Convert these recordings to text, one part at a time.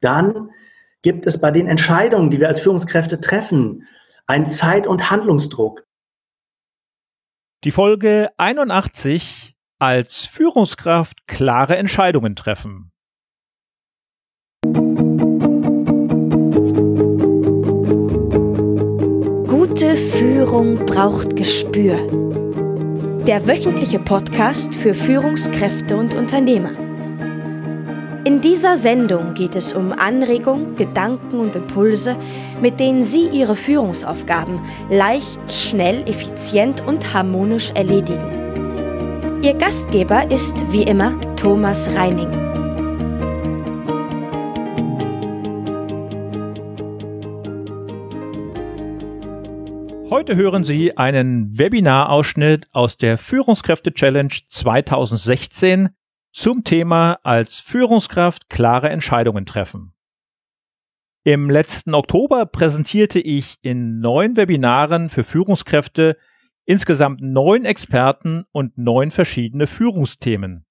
dann gibt es bei den Entscheidungen, die wir als Führungskräfte treffen, einen Zeit- und Handlungsdruck. Die Folge 81 als Führungskraft klare Entscheidungen treffen. Gute Führung braucht Gespür. Der wöchentliche Podcast für Führungskräfte und Unternehmer. In dieser Sendung geht es um Anregungen, Gedanken und Impulse, mit denen Sie Ihre Führungsaufgaben leicht, schnell, effizient und harmonisch erledigen. Ihr Gastgeber ist wie immer Thomas Reining. Heute hören Sie einen Webinarausschnitt aus der Führungskräfte Challenge 2016 zum Thema als Führungskraft klare Entscheidungen treffen. Im letzten Oktober präsentierte ich in neun Webinaren für Führungskräfte insgesamt neun Experten und neun verschiedene Führungsthemen.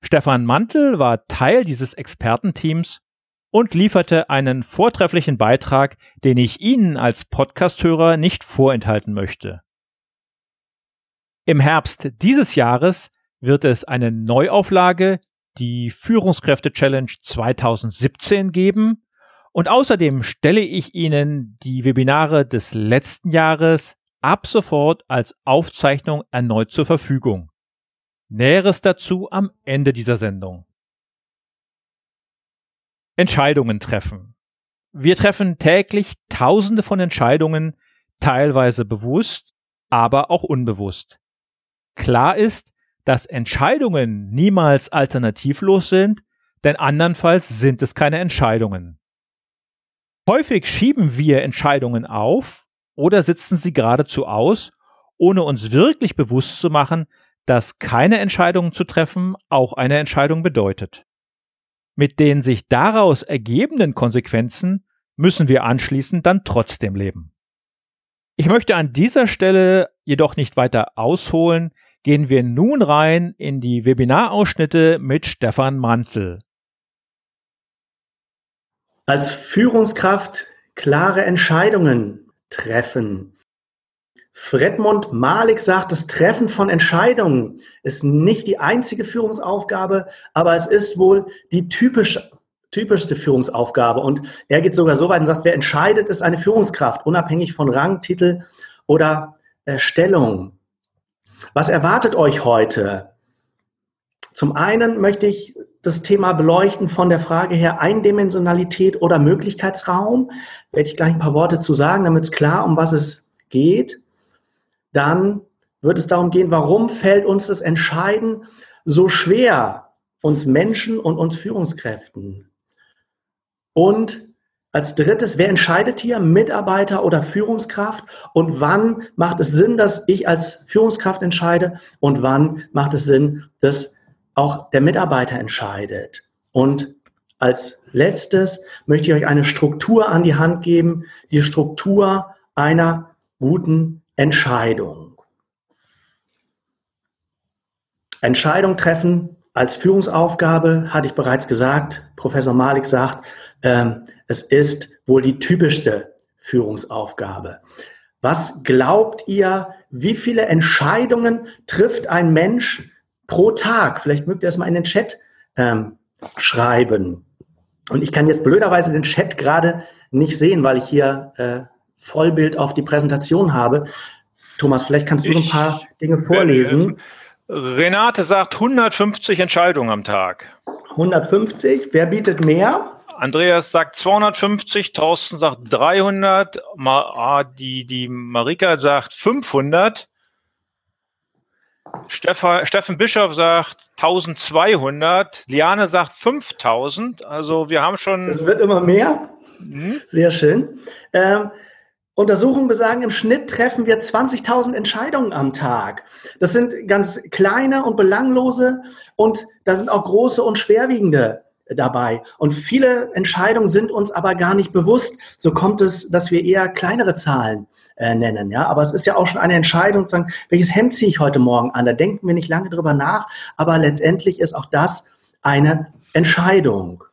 Stefan Mantel war Teil dieses Expertenteams und lieferte einen vortrefflichen Beitrag, den ich Ihnen als Podcasthörer nicht vorenthalten möchte. Im Herbst dieses Jahres wird es eine Neuauflage, die Führungskräfte Challenge 2017 geben. Und außerdem stelle ich Ihnen die Webinare des letzten Jahres ab sofort als Aufzeichnung erneut zur Verfügung. Näheres dazu am Ende dieser Sendung. Entscheidungen treffen. Wir treffen täglich Tausende von Entscheidungen, teilweise bewusst, aber auch unbewusst. Klar ist, dass Entscheidungen niemals alternativlos sind, denn andernfalls sind es keine Entscheidungen. Häufig schieben wir Entscheidungen auf oder sitzen sie geradezu aus, ohne uns wirklich bewusst zu machen, dass keine Entscheidungen zu treffen auch eine Entscheidung bedeutet. Mit den sich daraus ergebenden Konsequenzen müssen wir anschließend dann trotzdem leben. Ich möchte an dieser Stelle jedoch nicht weiter ausholen, gehen wir nun rein in die Webinarausschnitte mit Stefan Mantel. Als Führungskraft klare Entscheidungen treffen. Fredmund Malik sagt, das Treffen von Entscheidungen ist nicht die einzige Führungsaufgabe, aber es ist wohl die typisch, typischste Führungsaufgabe. Und er geht sogar so weit und sagt, wer entscheidet, ist eine Führungskraft, unabhängig von Rang, Titel oder äh, Stellung. Was erwartet euch heute? Zum einen möchte ich das Thema beleuchten von der Frage her Eindimensionalität oder Möglichkeitsraum. Werde ich gleich ein paar Worte zu sagen, damit es klar, um was es geht. Dann wird es darum gehen, warum fällt uns das Entscheiden so schwer, uns Menschen und uns Führungskräften? Und als drittes, wer entscheidet hier, Mitarbeiter oder Führungskraft? Und wann macht es Sinn, dass ich als Führungskraft entscheide? Und wann macht es Sinn, dass auch der Mitarbeiter entscheidet? Und als letztes möchte ich euch eine Struktur an die Hand geben, die Struktur einer guten Entscheidung. Entscheidung treffen als Führungsaufgabe, hatte ich bereits gesagt. Professor Malik sagt, ähm, es ist wohl die typischste Führungsaufgabe. Was glaubt ihr, wie viele Entscheidungen trifft ein Mensch pro Tag? Vielleicht mögt ihr das mal in den Chat ähm, schreiben. Und ich kann jetzt blöderweise den Chat gerade nicht sehen, weil ich hier äh, Vollbild auf die Präsentation habe. Thomas, vielleicht kannst du ich, ein paar Dinge vorlesen. Renate sagt 150 Entscheidungen am Tag. 150. Wer bietet mehr? Andreas sagt 250, Thorsten sagt 300, Ma, ah, die, die Marika sagt 500, Stefan, Steffen Bischof sagt 1200, Liane sagt 5000. Also wir haben schon. Es wird immer mehr. Mhm. Sehr schön. Ähm, Untersuchungen besagen, im Schnitt treffen wir 20.000 Entscheidungen am Tag. Das sind ganz kleine und belanglose und da sind auch große und schwerwiegende dabei. Und viele Entscheidungen sind uns aber gar nicht bewusst. So kommt es, dass wir eher kleinere Zahlen äh, nennen. Ja, aber es ist ja auch schon eine Entscheidung, zu sagen, welches Hemd ziehe ich heute Morgen an? Da denken wir nicht lange drüber nach. Aber letztendlich ist auch das eine Entscheidung.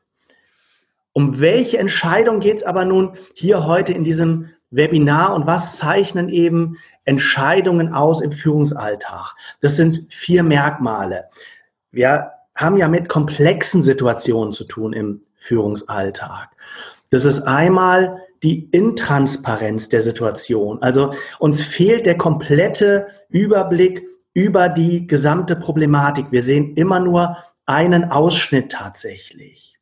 Um welche Entscheidung geht es aber nun hier heute in diesem Webinar und was zeichnen eben Entscheidungen aus im Führungsalltag? Das sind vier Merkmale. Wir haben ja mit komplexen Situationen zu tun im Führungsalltag. Das ist einmal die Intransparenz der Situation. Also uns fehlt der komplette Überblick über die gesamte Problematik. Wir sehen immer nur einen Ausschnitt tatsächlich.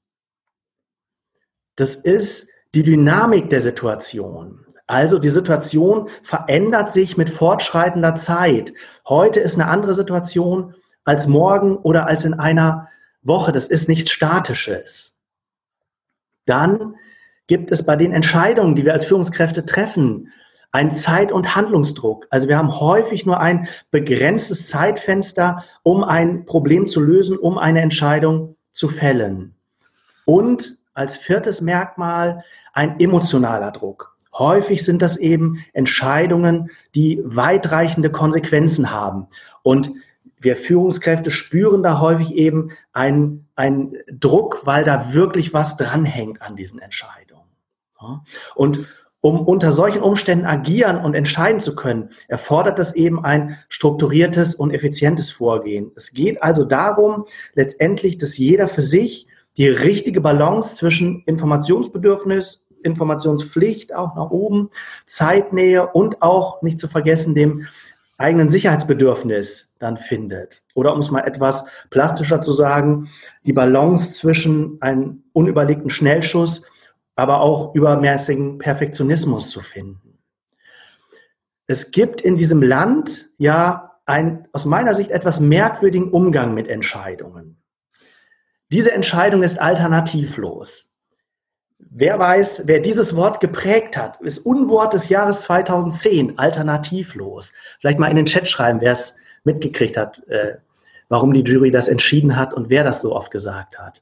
Das ist die Dynamik der Situation. Also die Situation verändert sich mit fortschreitender Zeit. Heute ist eine andere Situation als morgen oder als in einer Woche. Das ist nichts Statisches. Dann gibt es bei den Entscheidungen, die wir als Führungskräfte treffen, einen Zeit- und Handlungsdruck. Also wir haben häufig nur ein begrenztes Zeitfenster, um ein Problem zu lösen, um eine Entscheidung zu fällen. Und als viertes Merkmal ein emotionaler Druck. Häufig sind das eben Entscheidungen, die weitreichende Konsequenzen haben. Und wir Führungskräfte spüren da häufig eben einen, einen Druck, weil da wirklich was dranhängt an diesen Entscheidungen. Und um unter solchen Umständen agieren und entscheiden zu können, erfordert das eben ein strukturiertes und effizientes Vorgehen. Es geht also darum, letztendlich, dass jeder für sich die richtige Balance zwischen Informationsbedürfnis, Informationspflicht auch nach oben, Zeitnähe und auch nicht zu vergessen dem eigenen Sicherheitsbedürfnis dann findet. Oder um es mal etwas plastischer zu sagen, die Balance zwischen einem unüberlegten Schnellschuss aber auch übermäßigen Perfektionismus zu finden. Es gibt in diesem Land ja einen aus meiner Sicht etwas merkwürdigen Umgang mit Entscheidungen. Diese Entscheidung ist alternativlos. Wer weiß, wer dieses Wort geprägt hat, ist Unwort des Jahres 2010, alternativlos. Vielleicht mal in den Chat schreiben, wer es mitgekriegt hat, äh, warum die Jury das entschieden hat und wer das so oft gesagt hat.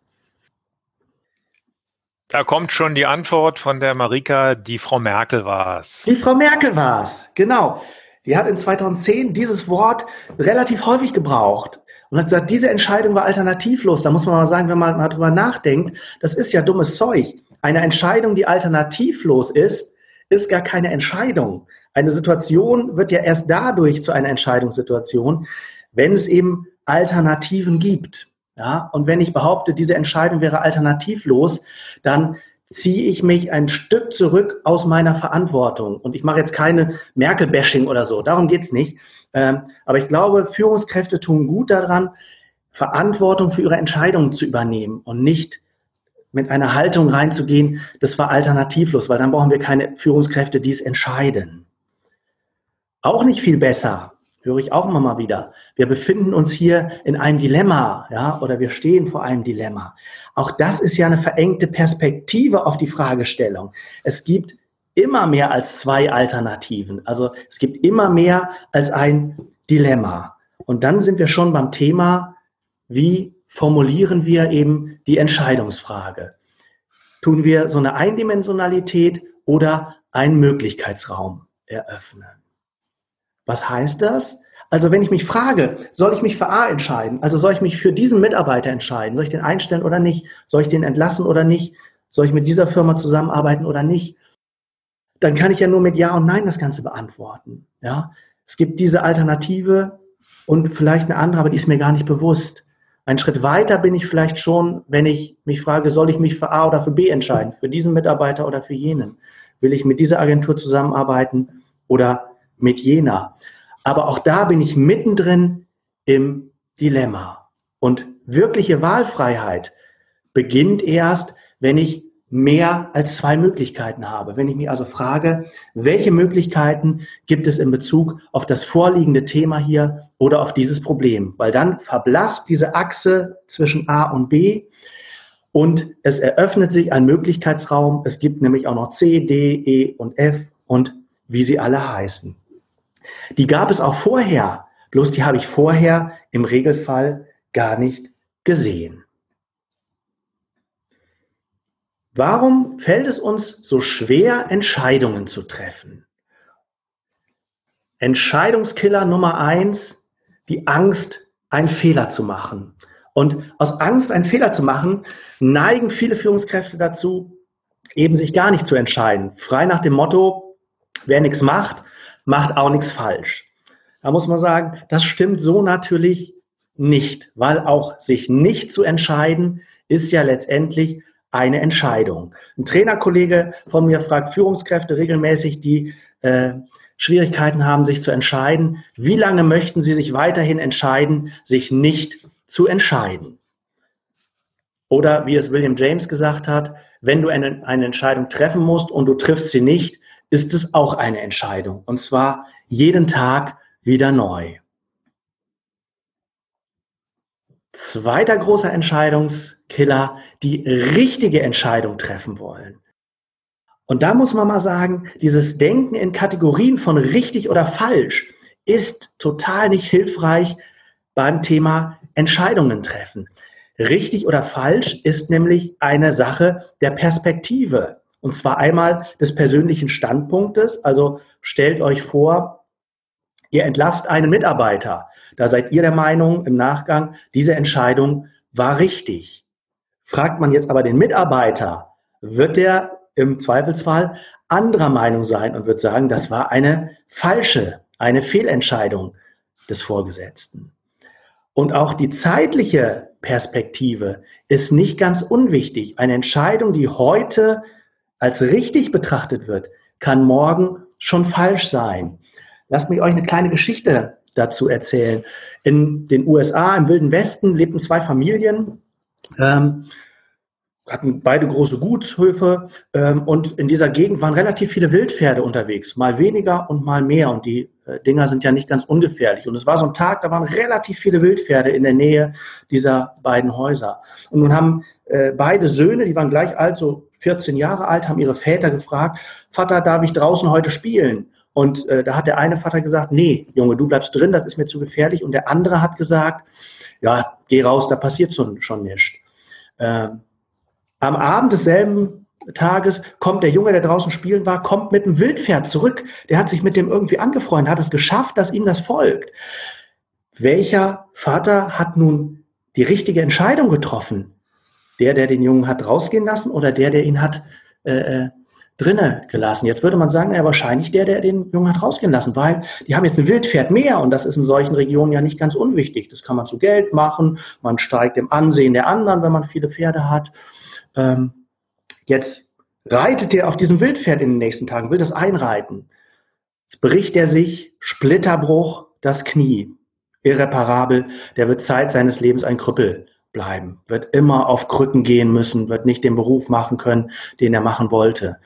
Da kommt schon die Antwort von der Marika, die Frau Merkel war es. Die Frau Merkel war es, genau. Die hat in 2010 dieses Wort relativ häufig gebraucht und hat gesagt, diese Entscheidung war alternativlos. Da muss man mal sagen, wenn man mal drüber nachdenkt, das ist ja dummes Zeug. Eine Entscheidung, die alternativlos ist, ist gar keine Entscheidung. Eine Situation wird ja erst dadurch zu einer Entscheidungssituation, wenn es eben Alternativen gibt. Ja, und wenn ich behaupte, diese Entscheidung wäre alternativlos, dann ziehe ich mich ein Stück zurück aus meiner Verantwortung. Und ich mache jetzt keine Merkel-Bashing oder so, darum geht's nicht. Ähm, aber ich glaube, Führungskräfte tun gut daran, Verantwortung für ihre Entscheidungen zu übernehmen und nicht mit einer Haltung reinzugehen, das war alternativlos, weil dann brauchen wir keine Führungskräfte, die es entscheiden. Auch nicht viel besser höre ich auch immer mal wieder. Wir befinden uns hier in einem Dilemma, ja, oder wir stehen vor einem Dilemma. Auch das ist ja eine verengte Perspektive auf die Fragestellung. Es gibt immer mehr als zwei Alternativen. Also es gibt immer mehr als ein Dilemma. Und dann sind wir schon beim Thema, wie formulieren wir eben die Entscheidungsfrage? Tun wir so eine Eindimensionalität oder einen Möglichkeitsraum eröffnen? Was heißt das? Also wenn ich mich frage, soll ich mich für A entscheiden? Also soll ich mich für diesen Mitarbeiter entscheiden? Soll ich den einstellen oder nicht? Soll ich den entlassen oder nicht? Soll ich mit dieser Firma zusammenarbeiten oder nicht? Dann kann ich ja nur mit Ja und Nein das Ganze beantworten. Ja, es gibt diese Alternative und vielleicht eine andere, aber die ist mir gar nicht bewusst. Ein Schritt weiter bin ich vielleicht schon, wenn ich mich frage, soll ich mich für A oder für B entscheiden? Für diesen Mitarbeiter oder für jenen? Will ich mit dieser Agentur zusammenarbeiten oder mit jener. Aber auch da bin ich mittendrin im Dilemma. Und wirkliche Wahlfreiheit beginnt erst, wenn ich mehr als zwei Möglichkeiten habe. Wenn ich mich also frage, welche Möglichkeiten gibt es in Bezug auf das vorliegende Thema hier oder auf dieses Problem? Weil dann verblasst diese Achse zwischen A und B und es eröffnet sich ein Möglichkeitsraum. Es gibt nämlich auch noch C, D, E und F und wie sie alle heißen. Die gab es auch vorher, bloß die habe ich vorher im Regelfall gar nicht gesehen. Warum fällt es uns so schwer, Entscheidungen zu treffen? Entscheidungskiller Nummer eins, die Angst, einen Fehler zu machen. Und aus Angst, einen Fehler zu machen, neigen viele Führungskräfte dazu, eben sich gar nicht zu entscheiden. Frei nach dem Motto, wer nichts macht, macht auch nichts falsch. Da muss man sagen, das stimmt so natürlich nicht, weil auch sich nicht zu entscheiden, ist ja letztendlich eine Entscheidung. Ein Trainerkollege von mir fragt Führungskräfte regelmäßig, die äh, Schwierigkeiten haben, sich zu entscheiden, wie lange möchten sie sich weiterhin entscheiden, sich nicht zu entscheiden. Oder wie es William James gesagt hat, wenn du eine, eine Entscheidung treffen musst und du triffst sie nicht, ist es auch eine Entscheidung. Und zwar jeden Tag wieder neu. Zweiter großer Entscheidungskiller, die richtige Entscheidung treffen wollen. Und da muss man mal sagen, dieses Denken in Kategorien von richtig oder falsch ist total nicht hilfreich beim Thema Entscheidungen treffen. Richtig oder falsch ist nämlich eine Sache der Perspektive. Und zwar einmal des persönlichen Standpunktes. Also stellt euch vor, ihr entlasst einen Mitarbeiter. Da seid ihr der Meinung im Nachgang, diese Entscheidung war richtig. Fragt man jetzt aber den Mitarbeiter, wird der im Zweifelsfall anderer Meinung sein und wird sagen, das war eine falsche, eine Fehlentscheidung des Vorgesetzten. Und auch die zeitliche Perspektive ist nicht ganz unwichtig. Eine Entscheidung, die heute als richtig betrachtet wird, kann morgen schon falsch sein. Lasst mich euch eine kleine Geschichte dazu erzählen. In den USA, im Wilden Westen, lebten zwei Familien. Ähm, hatten beide große Gutshöfe ähm, und in dieser Gegend waren relativ viele Wildpferde unterwegs, mal weniger und mal mehr und die äh, Dinger sind ja nicht ganz ungefährlich. Und es war so ein Tag, da waren relativ viele Wildpferde in der Nähe dieser beiden Häuser. Und nun haben äh, beide Söhne, die waren gleich alt, so 14 Jahre alt, haben ihre Väter gefragt, Vater, darf ich draußen heute spielen? Und äh, da hat der eine Vater gesagt, nee, Junge, du bleibst drin, das ist mir zu gefährlich. Und der andere hat gesagt, ja, geh raus, da passiert schon, schon nichts. Ähm, am Abend desselben Tages kommt der Junge, der draußen spielen war, kommt mit einem Wildpferd zurück. Der hat sich mit dem irgendwie angefreundet, hat es geschafft, dass ihm das folgt. Welcher Vater hat nun die richtige Entscheidung getroffen? Der, der den Jungen hat rausgehen lassen oder der, der ihn hat äh, drinnen gelassen. Jetzt würde man sagen, ja, wahrscheinlich der, der den Jungen hat rausgehen lassen, weil die haben jetzt ein Wildpferd mehr und das ist in solchen Regionen ja nicht ganz unwichtig. Das kann man zu Geld machen, man steigt im Ansehen der anderen, wenn man viele Pferde hat. Ähm, jetzt reitet er auf diesem Wildpferd in den nächsten Tagen, will das einreiten. Jetzt bricht er sich, Splitterbruch, das Knie. Irreparabel, der wird Zeit seines Lebens ein Krüppel bleiben, wird immer auf Krücken gehen müssen, wird nicht den Beruf machen können, den er machen wollte.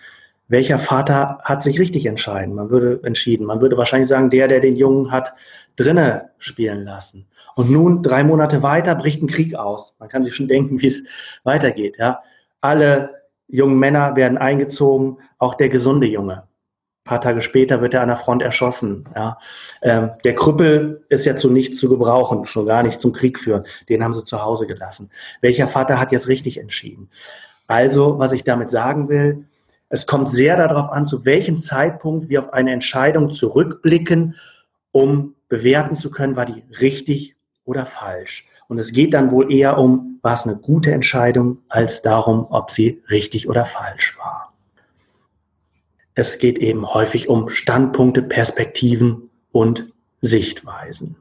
Welcher Vater hat sich richtig entschieden? Man würde entschieden. Man würde wahrscheinlich sagen, der, der den Jungen hat drinne spielen lassen. Und nun, drei Monate weiter, bricht ein Krieg aus. Man kann sich schon denken, wie es weitergeht. Ja, alle jungen Männer werden eingezogen, auch der gesunde Junge. Ein paar Tage später wird er an der Front erschossen. Ja. Ähm, der Krüppel ist ja zu nichts zu gebrauchen, schon gar nicht zum Krieg führen. Den haben sie zu Hause gelassen. Welcher Vater hat jetzt richtig entschieden? Also, was ich damit sagen will, es kommt sehr darauf an, zu welchem Zeitpunkt wir auf eine Entscheidung zurückblicken, um bewerten zu können, war die richtig oder falsch. Und es geht dann wohl eher um, war es eine gute Entscheidung, als darum, ob sie richtig oder falsch war. Es geht eben häufig um Standpunkte, Perspektiven und Sichtweisen.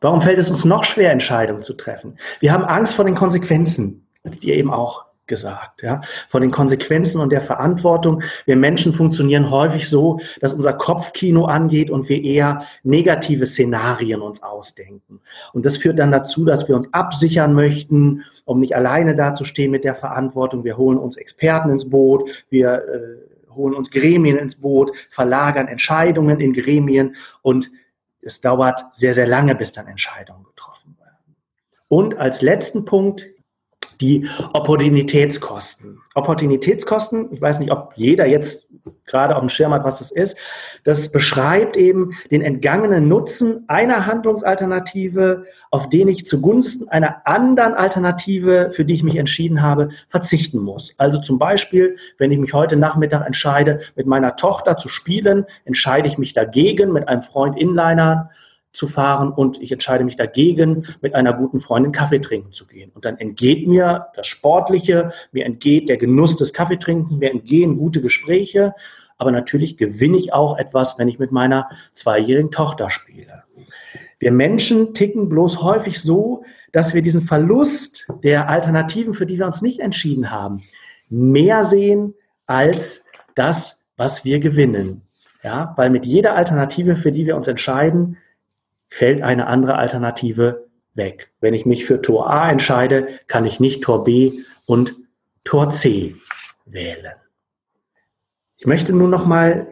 Warum fällt es uns noch schwer, Entscheidungen zu treffen? Wir haben Angst vor den Konsequenzen, die ihr eben auch gesagt, ja, von den Konsequenzen und der Verantwortung. Wir Menschen funktionieren häufig so, dass unser Kopfkino angeht und wir eher negative Szenarien uns ausdenken. Und das führt dann dazu, dass wir uns absichern möchten, um nicht alleine dazustehen mit der Verantwortung. Wir holen uns Experten ins Boot, wir äh, holen uns Gremien ins Boot, verlagern Entscheidungen in Gremien und es dauert sehr, sehr lange, bis dann Entscheidungen getroffen werden. Und als letzten Punkt die Opportunitätskosten. Opportunitätskosten, ich weiß nicht, ob jeder jetzt gerade auf dem Schirm hat, was das ist. Das beschreibt eben den entgangenen Nutzen einer Handlungsalternative, auf den ich zugunsten einer anderen Alternative, für die ich mich entschieden habe, verzichten muss. Also zum Beispiel, wenn ich mich heute Nachmittag entscheide, mit meiner Tochter zu spielen, entscheide ich mich dagegen, mit einem Freund Inliner zu fahren und ich entscheide mich dagegen, mit einer guten Freundin Kaffee trinken zu gehen. Und dann entgeht mir das Sportliche, mir entgeht der Genuss des Kaffeetrinkens, mir entgehen gute Gespräche, aber natürlich gewinne ich auch etwas, wenn ich mit meiner zweijährigen Tochter spiele. Wir Menschen ticken bloß häufig so, dass wir diesen Verlust der Alternativen, für die wir uns nicht entschieden haben, mehr sehen als das, was wir gewinnen. Ja, weil mit jeder Alternative, für die wir uns entscheiden, fällt eine andere Alternative weg. Wenn ich mich für Tor A entscheide, kann ich nicht Tor B und Tor C wählen. Ich möchte nun noch mal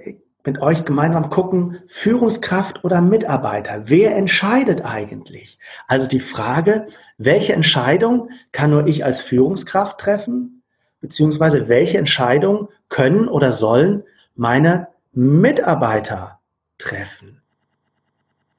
mit euch gemeinsam gucken, Führungskraft oder Mitarbeiter, wer entscheidet eigentlich? Also die Frage, welche Entscheidung kann nur ich als Führungskraft treffen, beziehungsweise welche Entscheidung können oder sollen meine Mitarbeiter treffen?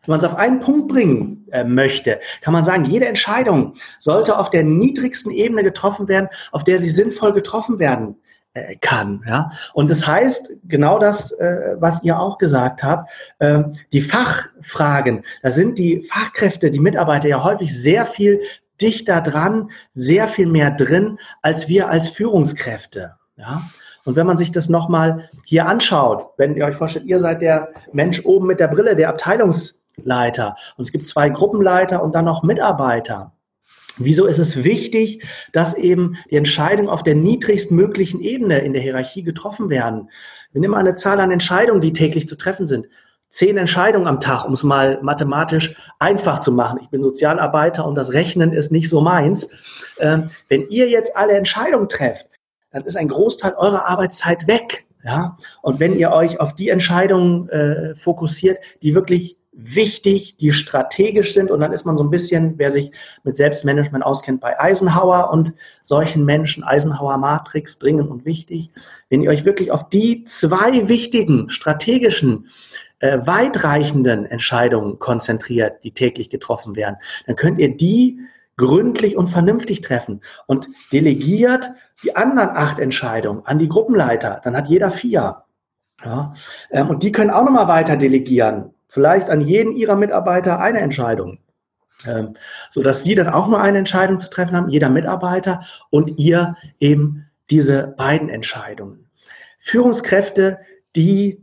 Wenn man es auf einen Punkt bringen äh, möchte, kann man sagen, jede Entscheidung sollte auf der niedrigsten Ebene getroffen werden, auf der sie sinnvoll getroffen werden äh, kann. Ja? Und das heißt genau das, äh, was ihr auch gesagt habt, äh, die Fachfragen, da sind die Fachkräfte, die Mitarbeiter ja häufig sehr viel dichter dran, sehr viel mehr drin als wir als Führungskräfte. Ja? Und wenn man sich das nochmal hier anschaut, wenn ihr euch vorstellt, ihr seid der Mensch oben mit der Brille, der Abteilungs Leiter und es gibt zwei Gruppenleiter und dann noch Mitarbeiter. Wieso ist es wichtig, dass eben die Entscheidungen auf der niedrigstmöglichen Ebene in der Hierarchie getroffen werden? Wir nehmen eine Zahl an Entscheidungen, die täglich zu treffen sind. Zehn Entscheidungen am Tag, um es mal mathematisch einfach zu machen. Ich bin Sozialarbeiter und das Rechnen ist nicht so meins. Ähm, wenn ihr jetzt alle Entscheidungen trefft, dann ist ein Großteil eurer Arbeitszeit weg. Ja? Und wenn ihr euch auf die Entscheidungen äh, fokussiert, die wirklich wichtig, die strategisch sind. Und dann ist man so ein bisschen, wer sich mit Selbstmanagement auskennt, bei Eisenhower und solchen Menschen, Eisenhower Matrix, dringend und wichtig. Wenn ihr euch wirklich auf die zwei wichtigen, strategischen, äh, weitreichenden Entscheidungen konzentriert, die täglich getroffen werden, dann könnt ihr die gründlich und vernünftig treffen und delegiert die anderen acht Entscheidungen an die Gruppenleiter. Dann hat jeder vier. Ja, ähm, und die können auch nochmal weiter delegieren vielleicht an jeden ihrer Mitarbeiter eine Entscheidung, ähm, sodass sie dann auch nur eine Entscheidung zu treffen haben, jeder Mitarbeiter und ihr eben diese beiden Entscheidungen. Führungskräfte, die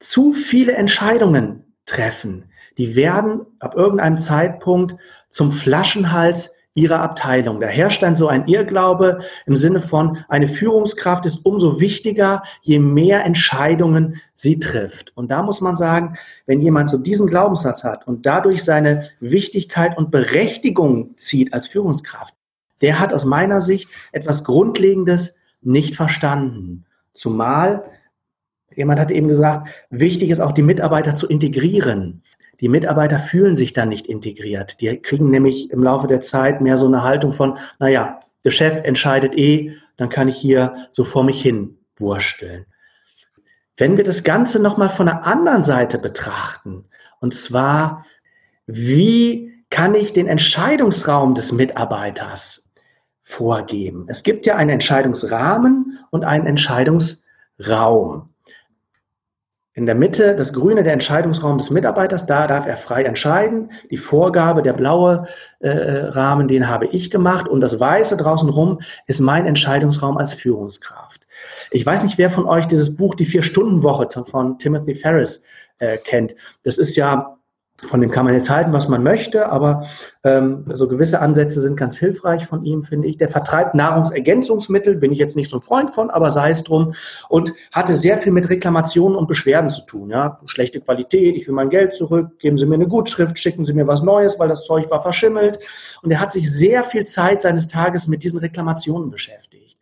zu viele Entscheidungen treffen, die werden ab irgendeinem Zeitpunkt zum Flaschenhals ihrer Abteilung. Da herrscht dann so ein Irrglaube im Sinne von, eine Führungskraft ist umso wichtiger, je mehr Entscheidungen sie trifft. Und da muss man sagen, wenn jemand so diesen Glaubenssatz hat und dadurch seine Wichtigkeit und Berechtigung zieht als Führungskraft, der hat aus meiner Sicht etwas Grundlegendes nicht verstanden. Zumal, jemand hat eben gesagt, wichtig ist auch die Mitarbeiter zu integrieren. Die Mitarbeiter fühlen sich dann nicht integriert. Die kriegen nämlich im Laufe der Zeit mehr so eine Haltung von, naja, der Chef entscheidet eh, dann kann ich hier so vor mich hin wursteln. Wenn wir das Ganze nochmal von der anderen Seite betrachten, und zwar, wie kann ich den Entscheidungsraum des Mitarbeiters vorgeben? Es gibt ja einen Entscheidungsrahmen und einen Entscheidungsraum. In der Mitte das Grüne der Entscheidungsraum des Mitarbeiters, da darf er frei entscheiden. Die Vorgabe, der blaue äh, Rahmen, den habe ich gemacht und das Weiße draußen rum ist mein Entscheidungsraum als Führungskraft. Ich weiß nicht, wer von euch dieses Buch Die Vier-Stunden-Woche von Timothy Ferris äh, kennt. Das ist ja von dem kann man jetzt halten, was man möchte, aber ähm, so gewisse Ansätze sind ganz hilfreich von ihm, finde ich. Der vertreibt Nahrungsergänzungsmittel, bin ich jetzt nicht so ein Freund von, aber sei es drum. Und hatte sehr viel mit Reklamationen und Beschwerden zu tun. Ja? Schlechte Qualität, ich will mein Geld zurück, geben Sie mir eine Gutschrift, schicken Sie mir was Neues, weil das Zeug war verschimmelt. Und er hat sich sehr viel Zeit seines Tages mit diesen Reklamationen beschäftigt.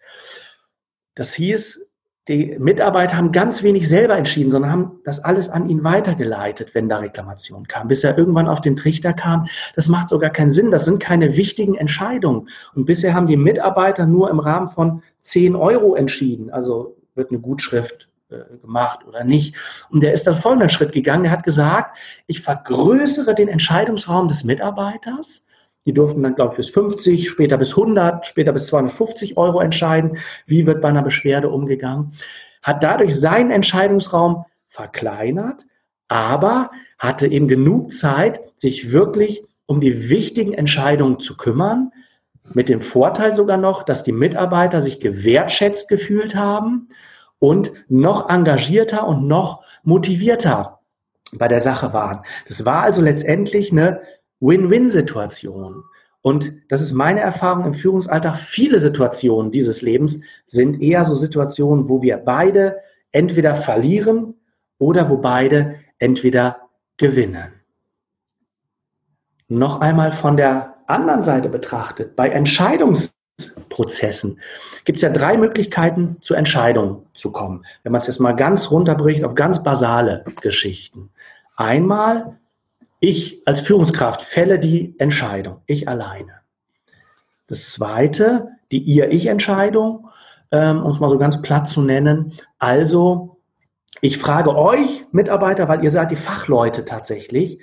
Das hieß, die Mitarbeiter haben ganz wenig selber entschieden, sondern haben das alles an ihn weitergeleitet, wenn da Reklamation kam, bis er irgendwann auf den Trichter kam. Das macht sogar keinen Sinn. Das sind keine wichtigen Entscheidungen. Und bisher haben die Mitarbeiter nur im Rahmen von 10 Euro entschieden. Also wird eine Gutschrift äh, gemacht oder nicht. Und der ist dann folgenden Schritt gegangen. Er hat gesagt, ich vergrößere den Entscheidungsraum des Mitarbeiters die durften dann, glaube ich, bis 50, später bis 100, später bis 250 Euro entscheiden, wie wird bei einer Beschwerde umgegangen. Hat dadurch seinen Entscheidungsraum verkleinert, aber hatte eben genug Zeit, sich wirklich um die wichtigen Entscheidungen zu kümmern, mit dem Vorteil sogar noch, dass die Mitarbeiter sich gewertschätzt gefühlt haben und noch engagierter und noch motivierter bei der Sache waren. Das war also letztendlich eine Win-Win-Situation. Und das ist meine Erfahrung im Führungsalltag. Viele Situationen dieses Lebens sind eher so Situationen, wo wir beide entweder verlieren oder wo beide entweder gewinnen. Noch einmal von der anderen Seite betrachtet, bei Entscheidungsprozessen gibt es ja drei Möglichkeiten, zu Entscheidungen zu kommen. Wenn man es jetzt mal ganz runterbricht auf ganz basale Geschichten. Einmal, ich als Führungskraft fälle die Entscheidung, ich alleine. Das zweite, die Ihr-Ich-Entscheidung, ähm, um es mal so ganz platt zu nennen. Also, ich frage euch, Mitarbeiter, weil ihr seid die Fachleute tatsächlich,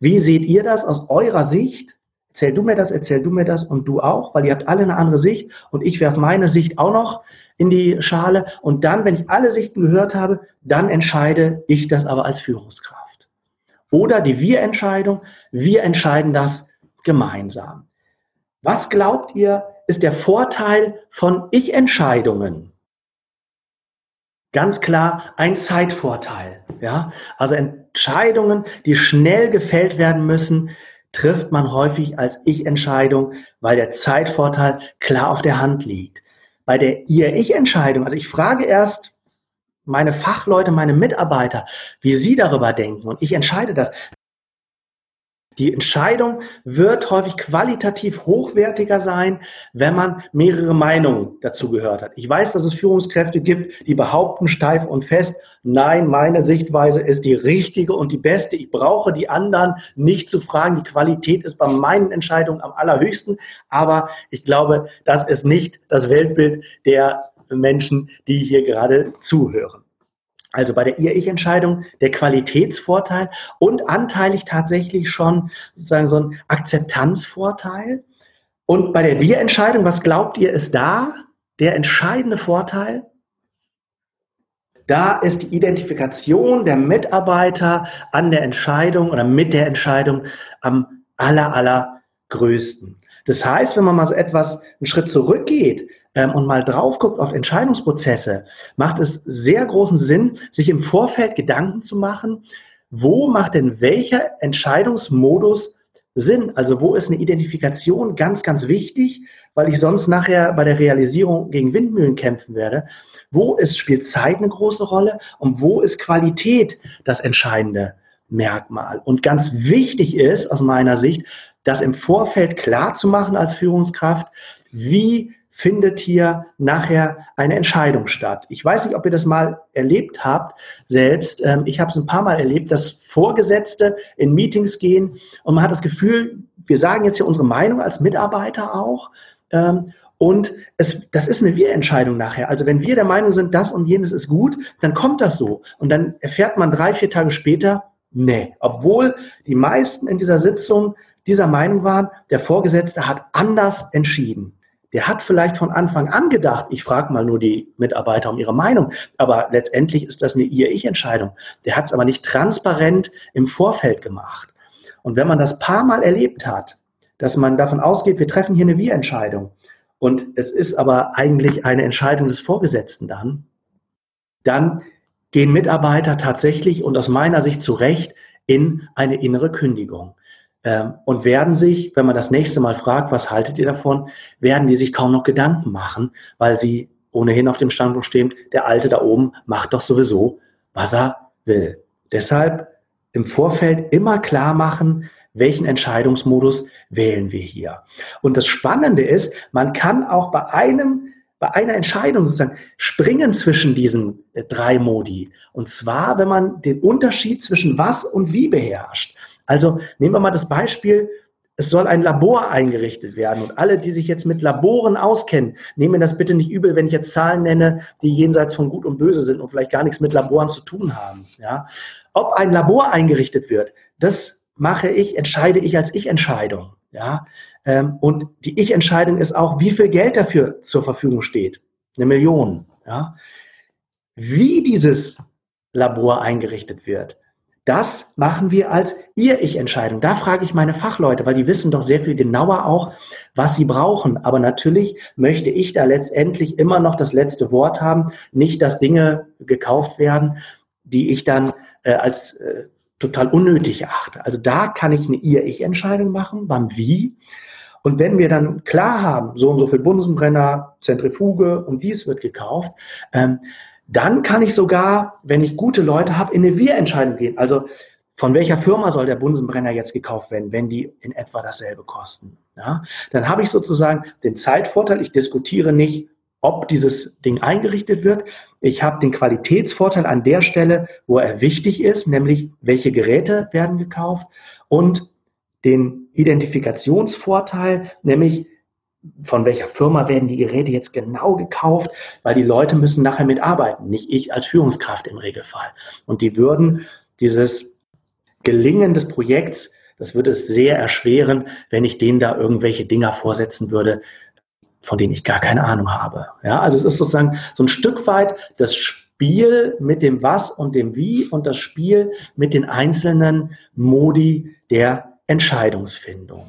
wie seht ihr das aus eurer Sicht? Erzähl du mir das, erzähl du mir das und du auch, weil ihr habt alle eine andere Sicht und ich werfe meine Sicht auch noch in die Schale und dann, wenn ich alle Sichten gehört habe, dann entscheide ich das aber als Führungskraft. Oder die Wir-Entscheidung, wir entscheiden das gemeinsam. Was glaubt ihr, ist der Vorteil von Ich-Entscheidungen? Ganz klar ein Zeitvorteil. Ja? Also Entscheidungen, die schnell gefällt werden müssen, trifft man häufig als Ich-Entscheidung, weil der Zeitvorteil klar auf der Hand liegt. Bei der Ihr-Ich-Entscheidung, also ich frage erst meine Fachleute, meine Mitarbeiter, wie sie darüber denken und ich entscheide das. Die Entscheidung wird häufig qualitativ hochwertiger sein, wenn man mehrere Meinungen dazu gehört hat. Ich weiß, dass es Führungskräfte gibt, die behaupten steif und fest, nein, meine Sichtweise ist die richtige und die beste. Ich brauche die anderen nicht zu fragen. Die Qualität ist bei meinen Entscheidungen am allerhöchsten. Aber ich glaube, das ist nicht das Weltbild der Menschen, die hier gerade zuhören. Also bei der Ihr-Ich-Entscheidung der Qualitätsvorteil und anteilig tatsächlich schon sozusagen so ein Akzeptanzvorteil. Und bei der Wir-Entscheidung, was glaubt ihr, ist da der entscheidende Vorteil? Da ist die Identifikation der Mitarbeiter an der Entscheidung oder mit der Entscheidung am aller, allergrößten. Das heißt, wenn man mal so etwas einen Schritt zurückgeht, ähm, und mal drauf guckt auf Entscheidungsprozesse, macht es sehr großen Sinn, sich im Vorfeld Gedanken zu machen, wo macht denn welcher Entscheidungsmodus Sinn? Also wo ist eine Identifikation ganz, ganz wichtig, weil ich sonst nachher bei der Realisierung gegen Windmühlen kämpfen werde. Wo ist, spielt Zeit eine große Rolle und wo ist Qualität das entscheidende Merkmal? Und ganz wichtig ist aus meiner Sicht, das im Vorfeld klar zu machen als Führungskraft, wie findet hier nachher eine Entscheidung statt. Ich weiß nicht, ob ihr das mal erlebt habt selbst. Ähm, ich habe es ein paar Mal erlebt, dass Vorgesetzte in Meetings gehen und man hat das Gefühl, wir sagen jetzt hier unsere Meinung als Mitarbeiter auch. Ähm, und es, das ist eine Wir-Entscheidung nachher. Also wenn wir der Meinung sind, das und jenes ist gut, dann kommt das so. Und dann erfährt man drei, vier Tage später, nee, obwohl die meisten in dieser Sitzung dieser Meinung waren, der Vorgesetzte hat anders entschieden der hat vielleicht von Anfang an gedacht, ich frage mal nur die Mitarbeiter um ihre Meinung, aber letztendlich ist das eine Ihr-Ich-Entscheidung. Der hat es aber nicht transparent im Vorfeld gemacht. Und wenn man das paar Mal erlebt hat, dass man davon ausgeht, wir treffen hier eine Wir-Entscheidung und es ist aber eigentlich eine Entscheidung des Vorgesetzten dann, dann gehen Mitarbeiter tatsächlich und aus meiner Sicht zu Recht in eine innere Kündigung. Ähm, und werden sich, wenn man das nächste Mal fragt, was haltet ihr davon, werden die sich kaum noch Gedanken machen, weil sie ohnehin auf dem Standpunkt stehen, der Alte da oben macht doch sowieso, was er will. Deshalb im Vorfeld immer klar machen, welchen Entscheidungsmodus wählen wir hier. Und das Spannende ist, man kann auch bei einem bei einer Entscheidung sozusagen springen zwischen diesen äh, drei Modi. Und zwar, wenn man den Unterschied zwischen was und wie beherrscht. Also nehmen wir mal das Beispiel, es soll ein Labor eingerichtet werden. Und alle, die sich jetzt mit Laboren auskennen, nehmen das bitte nicht übel, wenn ich jetzt Zahlen nenne, die jenseits von Gut und Böse sind und vielleicht gar nichts mit Laboren zu tun haben. Ja? Ob ein Labor eingerichtet wird, das mache ich, entscheide ich als Ich-Entscheidung. Ja? Ähm, und die Ich-Entscheidung ist auch, wie viel Geld dafür zur Verfügung steht. Eine Million. Ja? Wie dieses Labor eingerichtet wird, Das machen wir als Ihr-Ich-Entscheidung. Da frage ich meine Fachleute, weil die wissen doch sehr viel genauer auch, was sie brauchen. Aber natürlich möchte ich da letztendlich immer noch das letzte Wort haben, nicht, dass Dinge gekauft werden, die ich dann äh, als äh, total unnötig achte. Also da kann ich eine Ihr-Ich-Entscheidung machen, beim Wie. Und wenn wir dann klar haben, so und so viel Bunsenbrenner, Zentrifuge und dies wird gekauft, ähm, dann kann ich sogar, wenn ich gute Leute habe, in eine Wir-Entscheidung gehen. Also von welcher Firma soll der Bunsenbrenner jetzt gekauft werden, wenn die in etwa dasselbe kosten? Ja, dann habe ich sozusagen den Zeitvorteil. Ich diskutiere nicht, ob dieses Ding eingerichtet wird. Ich habe den Qualitätsvorteil an der Stelle, wo er wichtig ist, nämlich welche Geräte werden gekauft und den Identifikationsvorteil, nämlich von welcher Firma werden die Geräte jetzt genau gekauft, weil die Leute müssen nachher mitarbeiten, nicht ich als Führungskraft im Regelfall. Und die würden dieses Gelingen des Projekts, das würde es sehr erschweren, wenn ich denen da irgendwelche Dinger vorsetzen würde, von denen ich gar keine Ahnung habe. Ja, also es ist sozusagen so ein Stück weit das Spiel mit dem Was und dem Wie und das Spiel mit den einzelnen Modi der Entscheidungsfindung.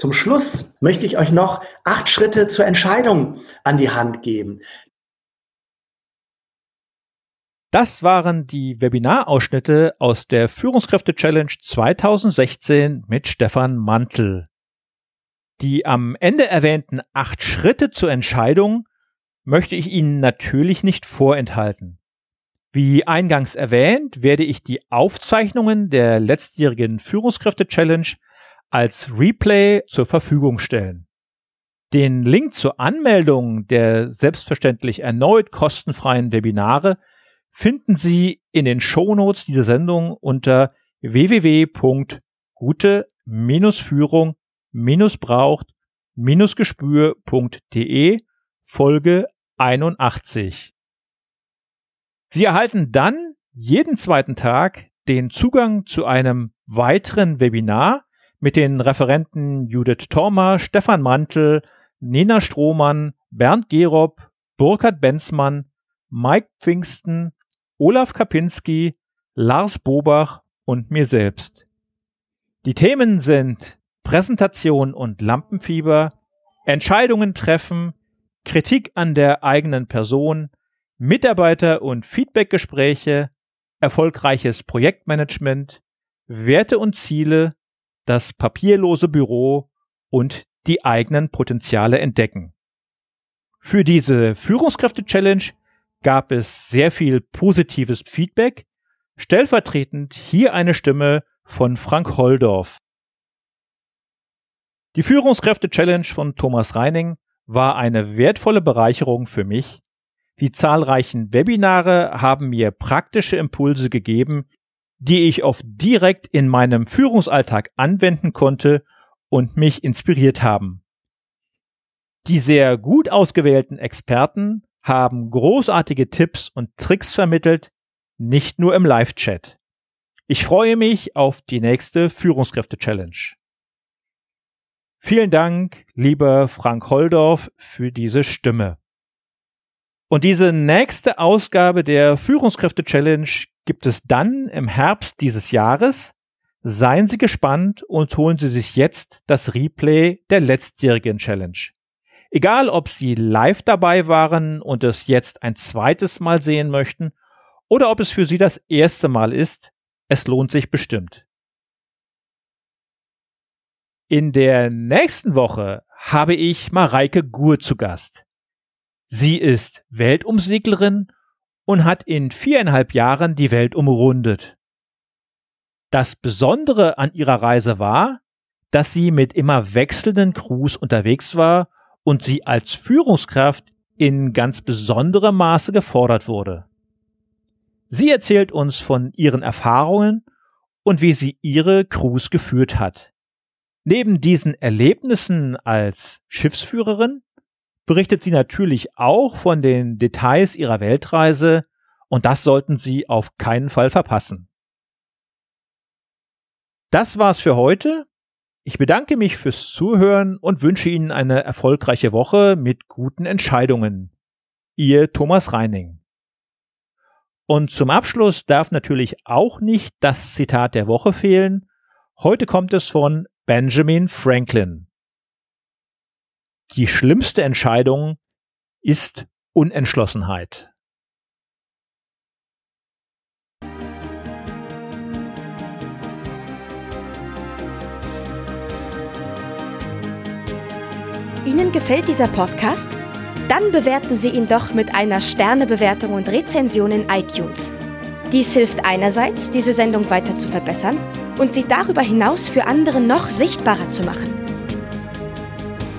Zum Schluss möchte ich euch noch acht Schritte zur Entscheidung an die Hand geben. Das waren die Webinarausschnitte aus der Führungskräfte Challenge 2016 mit Stefan Mantel. Die am Ende erwähnten acht Schritte zur Entscheidung möchte ich Ihnen natürlich nicht vorenthalten. Wie eingangs erwähnt, werde ich die Aufzeichnungen der letztjährigen Führungskräfte Challenge als Replay zur Verfügung stellen. Den Link zur Anmeldung der selbstverständlich erneut kostenfreien Webinare finden Sie in den Shownotes dieser Sendung unter www.gute-führung-braucht-gespür.de Folge 81. Sie erhalten dann jeden zweiten Tag den Zugang zu einem weiteren Webinar mit den Referenten Judith Thormer, Stefan Mantel, Nina Strohmann, Bernd Gerob, Burkhard Benzmann, Mike Pfingsten, Olaf Kapinski, Lars Bobach und mir selbst. Die Themen sind Präsentation und Lampenfieber, Entscheidungen treffen, Kritik an der eigenen Person, Mitarbeiter- und Feedbackgespräche, erfolgreiches Projektmanagement, Werte und Ziele, das papierlose Büro und die eigenen Potenziale entdecken. Für diese Führungskräfte-Challenge gab es sehr viel positives Feedback. Stellvertretend hier eine Stimme von Frank Holdorf. Die Führungskräfte-Challenge von Thomas Reining war eine wertvolle Bereicherung für mich. Die zahlreichen Webinare haben mir praktische Impulse gegeben, die ich oft direkt in meinem Führungsalltag anwenden konnte und mich inspiriert haben. Die sehr gut ausgewählten Experten haben großartige Tipps und Tricks vermittelt, nicht nur im Live-Chat. Ich freue mich auf die nächste Führungskräfte-Challenge. Vielen Dank, lieber Frank Holdorf, für diese Stimme. Und diese nächste Ausgabe der Führungskräfte Challenge gibt es dann im Herbst dieses Jahres. Seien Sie gespannt und holen Sie sich jetzt das Replay der letztjährigen Challenge. Egal, ob Sie live dabei waren und es jetzt ein zweites Mal sehen möchten oder ob es für Sie das erste Mal ist, es lohnt sich bestimmt. In der nächsten Woche habe ich Mareike Gur zu Gast. Sie ist Weltumseglerin und hat in viereinhalb Jahren die Welt umrundet. Das Besondere an ihrer Reise war, dass sie mit immer wechselnden Crews unterwegs war und sie als Führungskraft in ganz besonderem Maße gefordert wurde. Sie erzählt uns von ihren Erfahrungen und wie sie ihre Crews geführt hat. Neben diesen Erlebnissen als Schiffsführerin berichtet sie natürlich auch von den Details ihrer Weltreise und das sollten Sie auf keinen Fall verpassen. Das war's für heute. Ich bedanke mich fürs Zuhören und wünsche Ihnen eine erfolgreiche Woche mit guten Entscheidungen. Ihr Thomas Reining. Und zum Abschluss darf natürlich auch nicht das Zitat der Woche fehlen. Heute kommt es von Benjamin Franklin. Die schlimmste Entscheidung ist Unentschlossenheit. Ihnen gefällt dieser Podcast? Dann bewerten Sie ihn doch mit einer Sternebewertung und Rezension in iTunes. Dies hilft einerseits, diese Sendung weiter zu verbessern und sie darüber hinaus für andere noch sichtbarer zu machen.